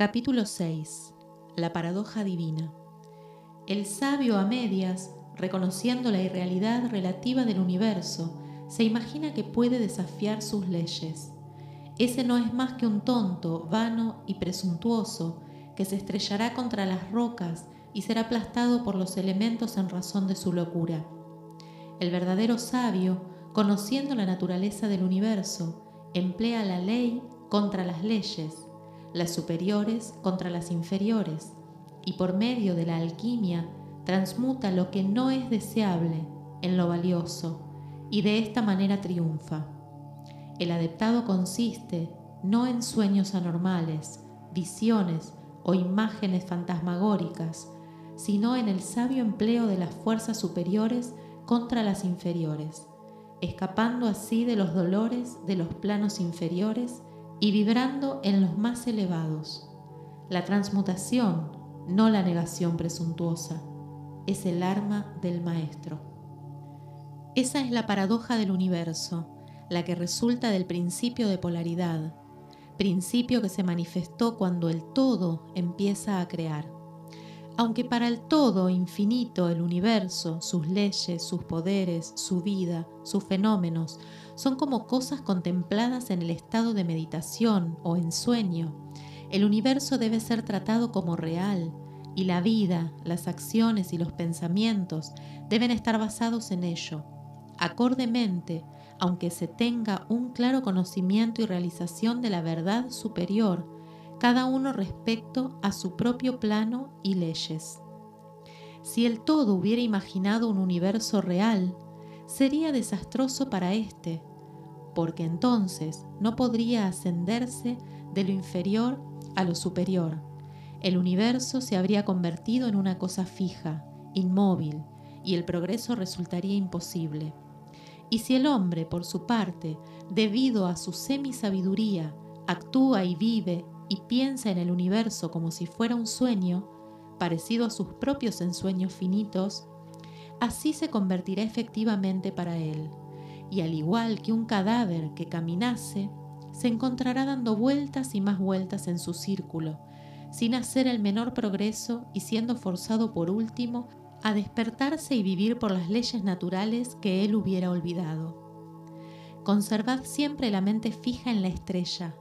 Capítulo 6. La paradoja divina. El sabio a medias, reconociendo la irrealidad relativa del universo, se imagina que puede desafiar sus leyes. Ese no es más que un tonto, vano y presuntuoso, que se estrellará contra las rocas y será aplastado por los elementos en razón de su locura. El verdadero sabio, conociendo la naturaleza del universo, emplea la ley contra las leyes, las superiores contra las inferiores, y por medio de la alquimia transmuta lo que no es deseable en lo valioso, y de esta manera triunfa. El adeptado consiste no en sueños anormales, visiones o imágenes fantasmagóricas, sino en el sabio empleo de las fuerzas superiores contra las inferiores, escapando así de los dolores de los planos inferiores y vibrando en los más elevados. La transmutación, no la negación presuntuosa, es el arma del maestro. Esa es la paradoja del universo, la que resulta del principio de polaridad, principio que se manifestó cuando el todo empieza a crear. Aunque para el todo infinito, el universo, sus leyes, sus poderes, su vida, sus fenómenos, son como cosas contempladas en el estado de meditación o en sueño, el universo debe ser tratado como real y la vida, las acciones y los pensamientos deben estar basados en ello. Acordemente, aunque se tenga un claro conocimiento y realización de la verdad superior, cada uno respecto a su propio plano y leyes. Si el todo hubiera imaginado un universo real, sería desastroso para éste, porque entonces no podría ascenderse de lo inferior a lo superior. El universo se habría convertido en una cosa fija, inmóvil, y el progreso resultaría imposible. Y si el hombre, por su parte, debido a su semisabiduría, actúa y vive y piensa en el universo como si fuera un sueño, parecido a sus propios ensueños finitos, así se convertirá efectivamente para él, y al igual que un cadáver que caminase, se encontrará dando vueltas y más vueltas en su círculo, sin hacer el menor progreso y siendo forzado por último a despertarse y vivir por las leyes naturales que él hubiera olvidado. Conservad siempre la mente fija en la estrella,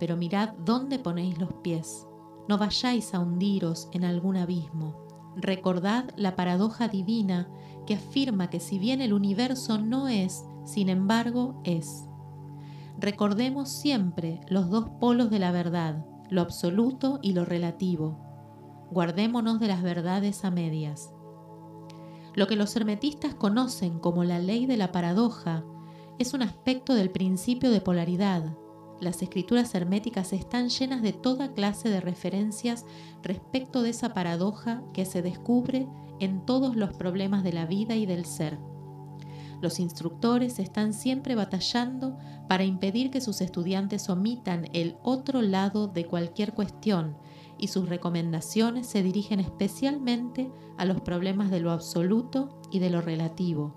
pero mirad dónde ponéis los pies. No vayáis a hundiros en algún abismo. Recordad la paradoja divina que afirma que si bien el universo no es, sin embargo es. Recordemos siempre los dos polos de la verdad, lo absoluto y lo relativo. Guardémonos de las verdades a medias. Lo que los hermetistas conocen como la ley de la paradoja es un aspecto del principio de polaridad, las escrituras herméticas están llenas de toda clase de referencias respecto de esa paradoja que se descubre en todos los problemas de la vida y del ser. Los instructores están siempre batallando para impedir que sus estudiantes omitan el otro lado de cualquier cuestión y sus recomendaciones se dirigen especialmente a los problemas de lo absoluto y de lo relativo,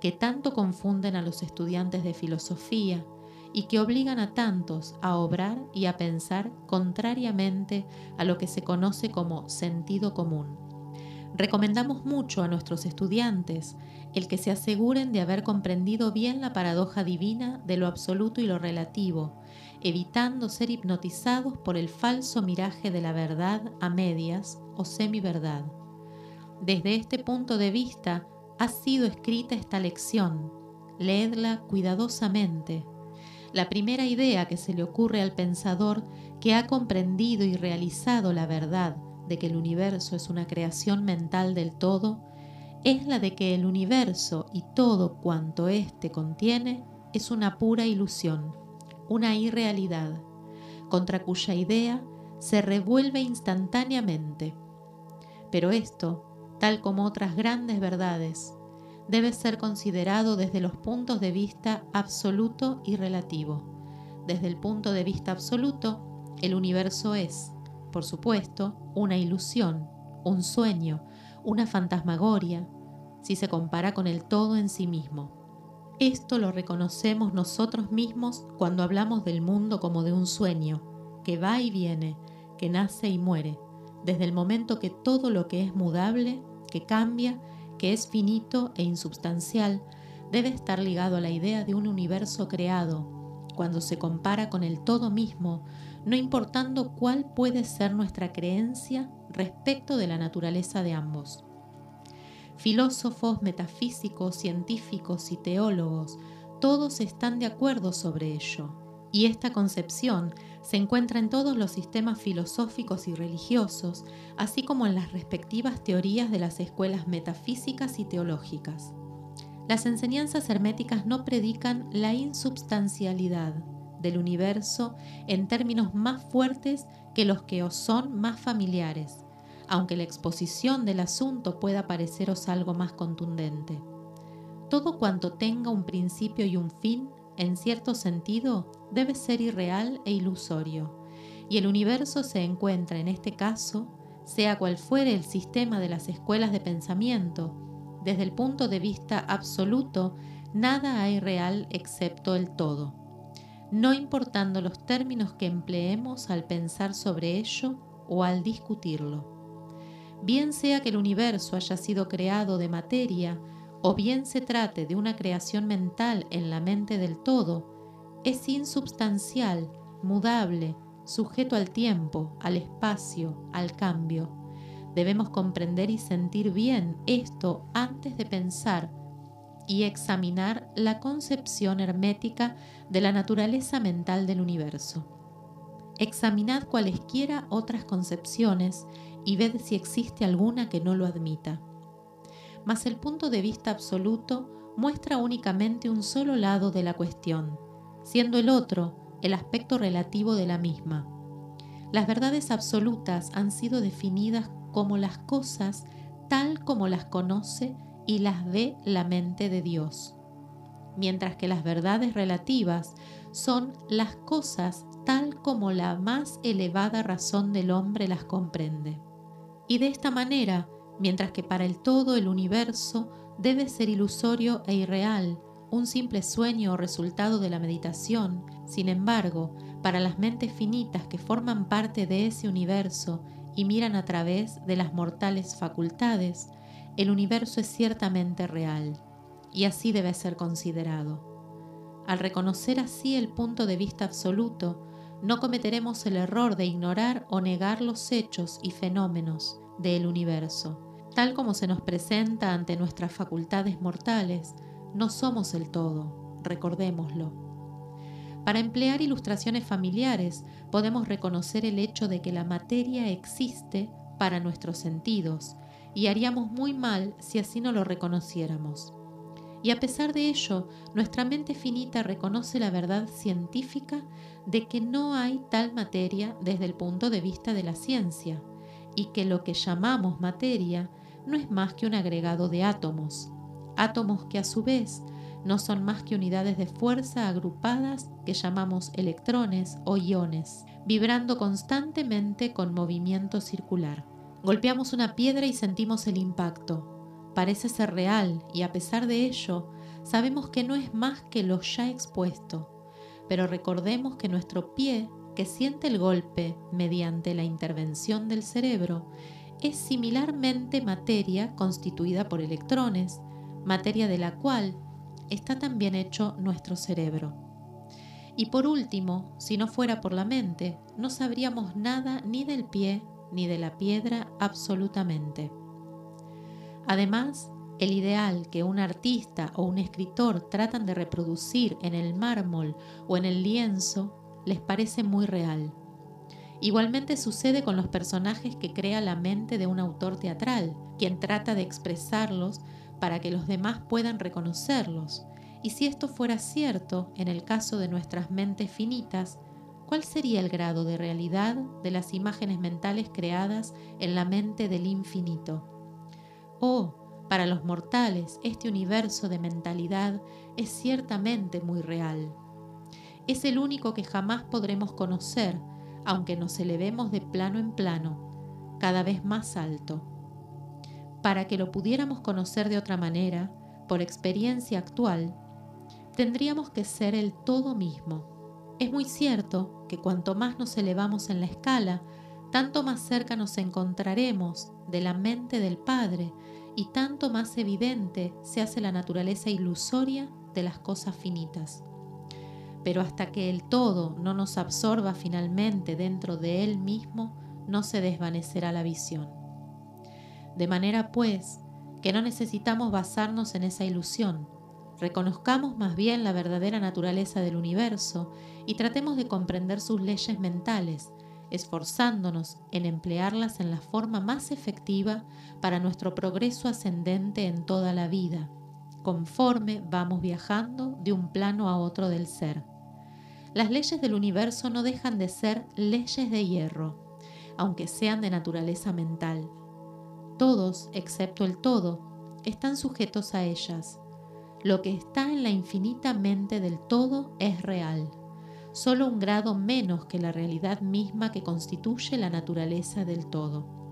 que tanto confunden a los estudiantes de filosofía, y que obligan a tantos a obrar y a pensar contrariamente a lo que se conoce como sentido común. Recomendamos mucho a nuestros estudiantes el que se aseguren de haber comprendido bien la paradoja divina de lo absoluto y lo relativo, evitando ser hipnotizados por el falso miraje de la verdad a medias o semiverdad. Desde este punto de vista ha sido escrita esta lección. Leedla cuidadosamente la primera idea que se le ocurre al pensador que ha comprendido y realizado la verdad de que el universo es una creación mental del todo, es la de que el universo y todo cuanto éste contiene es una pura ilusión, una irrealidad, contra cuya idea se revuelve instantáneamente. Pero esto, tal como otras grandes verdades, debe ser considerado desde los puntos de vista absoluto y relativo. Desde el punto de vista absoluto, el universo es, por supuesto, una ilusión, un sueño, una fantasmagoria, si se compara con el todo en sí mismo. Esto lo reconocemos nosotros mismos cuando hablamos del mundo como de un sueño, que va y viene, que nace y muere, desde el momento que todo lo que es mudable, que cambia, que es finito e insubstancial, debe estar ligado a la idea de un universo creado, cuando se compara con el todo mismo, no importando cuál puede ser nuestra creencia respecto de la naturaleza de ambos. Filósofos, metafísicos, científicos y teólogos, todos están de acuerdo sobre ello, y esta concepción se encuentra en todos los sistemas filosóficos y religiosos, así como en las respectivas teorías de las escuelas metafísicas y teológicas. Las enseñanzas herméticas no predican la insubstancialidad del universo en términos más fuertes que los que os son más familiares, aunque la exposición del asunto pueda pareceros algo más contundente. Todo cuanto tenga un principio y un fin, en cierto sentido, debe ser irreal e ilusorio, y el universo se encuentra en este caso, sea cual fuere el sistema de las escuelas de pensamiento, desde el punto de vista absoluto, nada hay real excepto el todo, no importando los términos que empleemos al pensar sobre ello o al discutirlo. Bien sea que el universo haya sido creado de materia, o bien se trate de una creación mental en la mente del todo, es insubstancial, mudable, sujeto al tiempo, al espacio, al cambio Debemos comprender y sentir bien esto antes de pensar y examinar la concepción hermética de la naturaleza mental del universo. Examinad cualesquiera otras concepciones y ved si existe alguna que no lo admita. Mas el punto de vista absoluto muestra únicamente un solo lado de la cuestión, siendo el otro el aspecto relativo de la misma. Las verdades absolutas han sido definidas como las cosas tal como las conoce y las ve la mente de Dios, mientras que las verdades relativas son las cosas tal como la más elevada razón del hombre las comprende. Y de esta manera, mientras que para el todo el universo debe ser ilusorio e irreal, un simple sueño o resultado de la meditación, sin embargo, para las mentes finitas que forman parte de ese universo y miran a través de las mortales facultades, el universo es ciertamente real y así debe ser considerado. Al reconocer así el punto de vista absoluto, no cometeremos el error de ignorar o negar los hechos y fenómenos del universo. Tal como se nos presenta ante nuestras facultades mortales, no somos el todo, recordémoslo. Para emplear ilustraciones familiares, podemos reconocer el hecho de que la materia existe para nuestros sentidos, y haríamos muy mal si así no lo reconociéramos. Y a pesar de ello, nuestra mente finita reconoce la verdad científica de que no hay tal materia desde el punto de vista de la ciencia, y que lo que llamamos materia no es más que un agregado de átomos, átomos que a su vez no son más que unidades de fuerza agrupadas que llamamos electrones o iones, vibrando constantemente con movimiento circular. Golpeamos una piedra y sentimos el impacto. Parece ser real y a pesar de ello, sabemos que no es más que lo ya expuesto. Pero recordemos que nuestro pie, que siente el golpe mediante la intervención del cerebro, es similarmente materia constituida por electrones, materia de la cual está también hecho nuestro cerebro. Y por último, si no fuera por la mente, no sabríamos nada ni del pie ni de la piedra absolutamente. Además, el ideal que un artista o un escritor tratan de reproducir en el mármol o en el lienzo les parece muy real. Igualmente sucede con los personajes que crea la mente de un autor teatral, quien trata de expresarlos para que los demás puedan reconocerlos. Y si esto fuera cierto en el caso de nuestras mentes finitas, ¿cuál sería el grado de realidad de las imágenes mentales creadas en la mente del infinito? Oh, para los mortales, este universo de mentalidad es ciertamente muy real. Es el único que jamás podremos conocer, aunque nos elevemos de plano en plano, cada vez más alto para que lo pudiéramos conocer de otra manera, por experiencia actual, tendríamos que ser el todo mismo. Es muy cierto que cuanto más nos elevamos en la escala, tanto más cerca nos encontraremos de la mente del Padre y tanto más evidente se hace la naturaleza ilusoria de las cosas finitas. Pero hasta que el todo no nos absorba finalmente dentro de él mismo, no se desvanecerá la visión. De manera pues que no necesitamos basarnos en esa ilusión, reconozcamos más bien la verdadera naturaleza del universo y tratemos de comprender sus leyes mentales, esforzándonos en emplearlas en la forma más efectiva para nuestro progreso ascendente en toda la vida, conforme vamos viajando de un plano a otro del ser. Las leyes del universo no dejan de ser leyes de hierro, aunque sean de naturaleza mental. Todos, excepto el todo, están sujetos a ellas. Lo que está en la infinita mente del todo es real solo un grado menos que la realidad misma que constituye la naturaleza del todo.